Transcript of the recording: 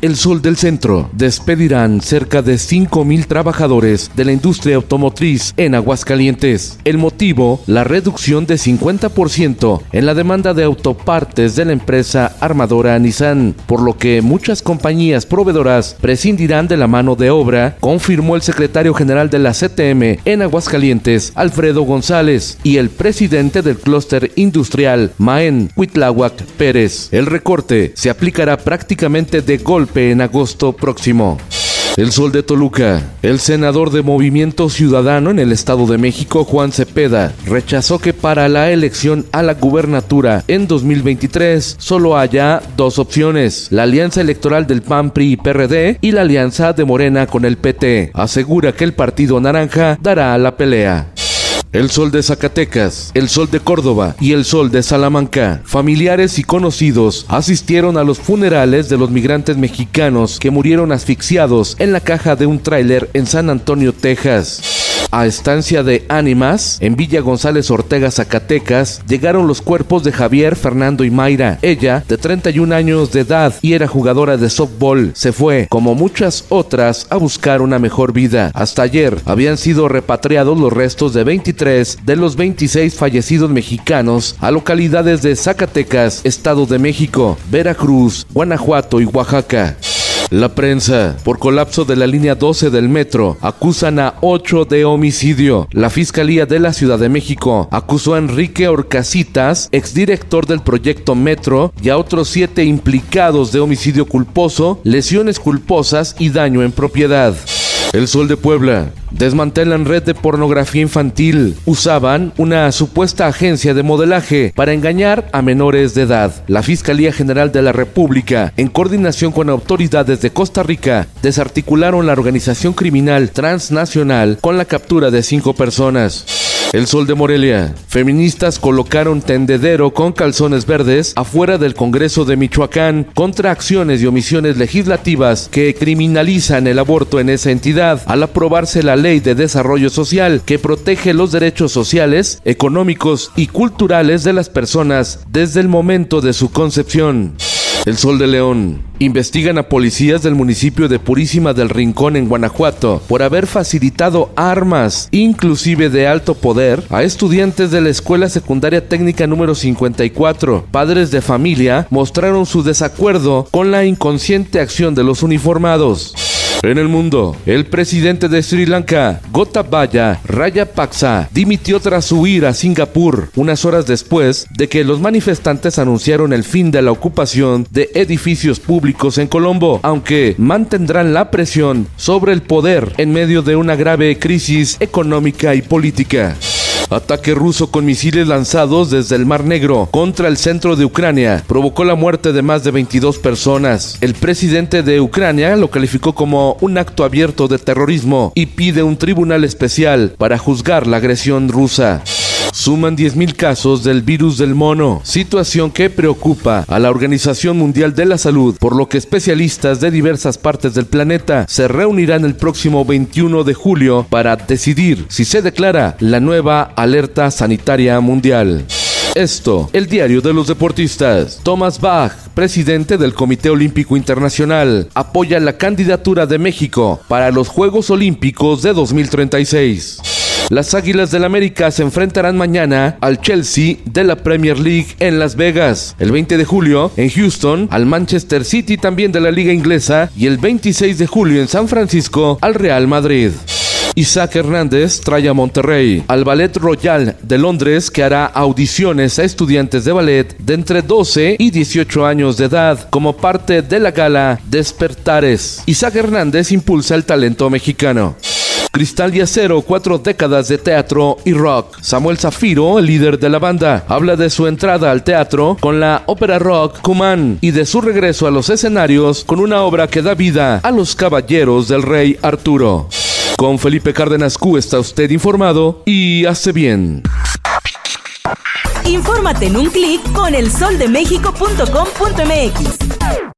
El Sol del Centro despedirán cerca de 5.000 trabajadores de la industria automotriz en Aguascalientes. El motivo, la reducción de 50% en la demanda de autopartes de la empresa armadora Nissan, por lo que muchas compañías proveedoras prescindirán de la mano de obra, confirmó el secretario general de la CTM en Aguascalientes, Alfredo González, y el presidente del clúster industrial, Maen Huitláhuac Pérez. El recorte se aplicará prácticamente de golpe en agosto próximo. El Sol de Toluca. El senador de Movimiento Ciudadano en el Estado de México, Juan Cepeda, rechazó que para la elección a la gubernatura en 2023 solo haya dos opciones, la alianza electoral del PAN, PRI y PRD y la alianza de Morena con el PT. Asegura que el Partido Naranja dará la pelea el Sol de Zacatecas, el Sol de Córdoba y el Sol de Salamanca. Familiares y conocidos asistieron a los funerales de los migrantes mexicanos que murieron asfixiados en la caja de un tráiler en San Antonio, Texas a estancia de Ánimas, en Villa González Ortega, Zacatecas, llegaron los cuerpos de Javier, Fernando y Mayra. Ella, de 31 años de edad y era jugadora de softball, se fue, como muchas otras, a buscar una mejor vida. Hasta ayer habían sido repatriados los restos de 23 de los 26 fallecidos mexicanos a localidades de Zacatecas, Estado de México, Veracruz, Guanajuato y Oaxaca. La prensa, por colapso de la línea 12 del metro, acusan a 8 de homicidio. La Fiscalía de la Ciudad de México acusó a Enrique Orcasitas, exdirector del proyecto Metro, y a otros 7 implicados de homicidio culposo, lesiones culposas y daño en propiedad. El Sol de Puebla. Desmantelan red de pornografía infantil. Usaban una supuesta agencia de modelaje para engañar a menores de edad. La Fiscalía General de la República, en coordinación con autoridades de Costa Rica, desarticularon la organización criminal transnacional con la captura de cinco personas. El Sol de Morelia. Feministas colocaron tendedero con calzones verdes afuera del Congreso de Michoacán contra acciones y omisiones legislativas que criminalizan el aborto en esa entidad al aprobarse la Ley de Desarrollo Social que protege los derechos sociales, económicos y culturales de las personas desde el momento de su concepción. El Sol de León. Investigan a policías del municipio de Purísima del Rincón en Guanajuato por haber facilitado armas, inclusive de alto poder, a estudiantes de la Escuela Secundaria Técnica número 54. Padres de familia mostraron su desacuerdo con la inconsciente acción de los uniformados. En el mundo, el presidente de Sri Lanka, Gotabaya Rayapaksa, dimitió tras huir a Singapur unas horas después de que los manifestantes anunciaron el fin de la ocupación de edificios públicos en Colombo, aunque mantendrán la presión sobre el poder en medio de una grave crisis económica y política. Ataque ruso con misiles lanzados desde el Mar Negro contra el centro de Ucrania provocó la muerte de más de 22 personas. El presidente de Ucrania lo calificó como un acto abierto de terrorismo y pide un tribunal especial para juzgar la agresión rusa suman 10.000 casos del virus del mono, situación que preocupa a la Organización Mundial de la Salud, por lo que especialistas de diversas partes del planeta se reunirán el próximo 21 de julio para decidir si se declara la nueva alerta sanitaria mundial. Esto, el diario de los deportistas. Thomas Bach, presidente del Comité Olímpico Internacional, apoya la candidatura de México para los Juegos Olímpicos de 2036. Las Águilas del América se enfrentarán mañana al Chelsea de la Premier League en Las Vegas, el 20 de julio en Houston al Manchester City también de la Liga Inglesa y el 26 de julio en San Francisco al Real Madrid. Isaac Hernández trae a Monterrey al Ballet Royal de Londres que hará audiciones a estudiantes de ballet de entre 12 y 18 años de edad como parte de la gala Despertares. Isaac Hernández impulsa el talento mexicano. Cristal y Acero, cuatro décadas de teatro y rock. Samuel Zafiro, el líder de la banda, habla de su entrada al teatro con la ópera rock Kuman y de su regreso a los escenarios con una obra que da vida a los caballeros del rey Arturo. Con Felipe Cárdenas Q está usted informado y hace bien. Infórmate en un clic con elsoldemexico.com.mx.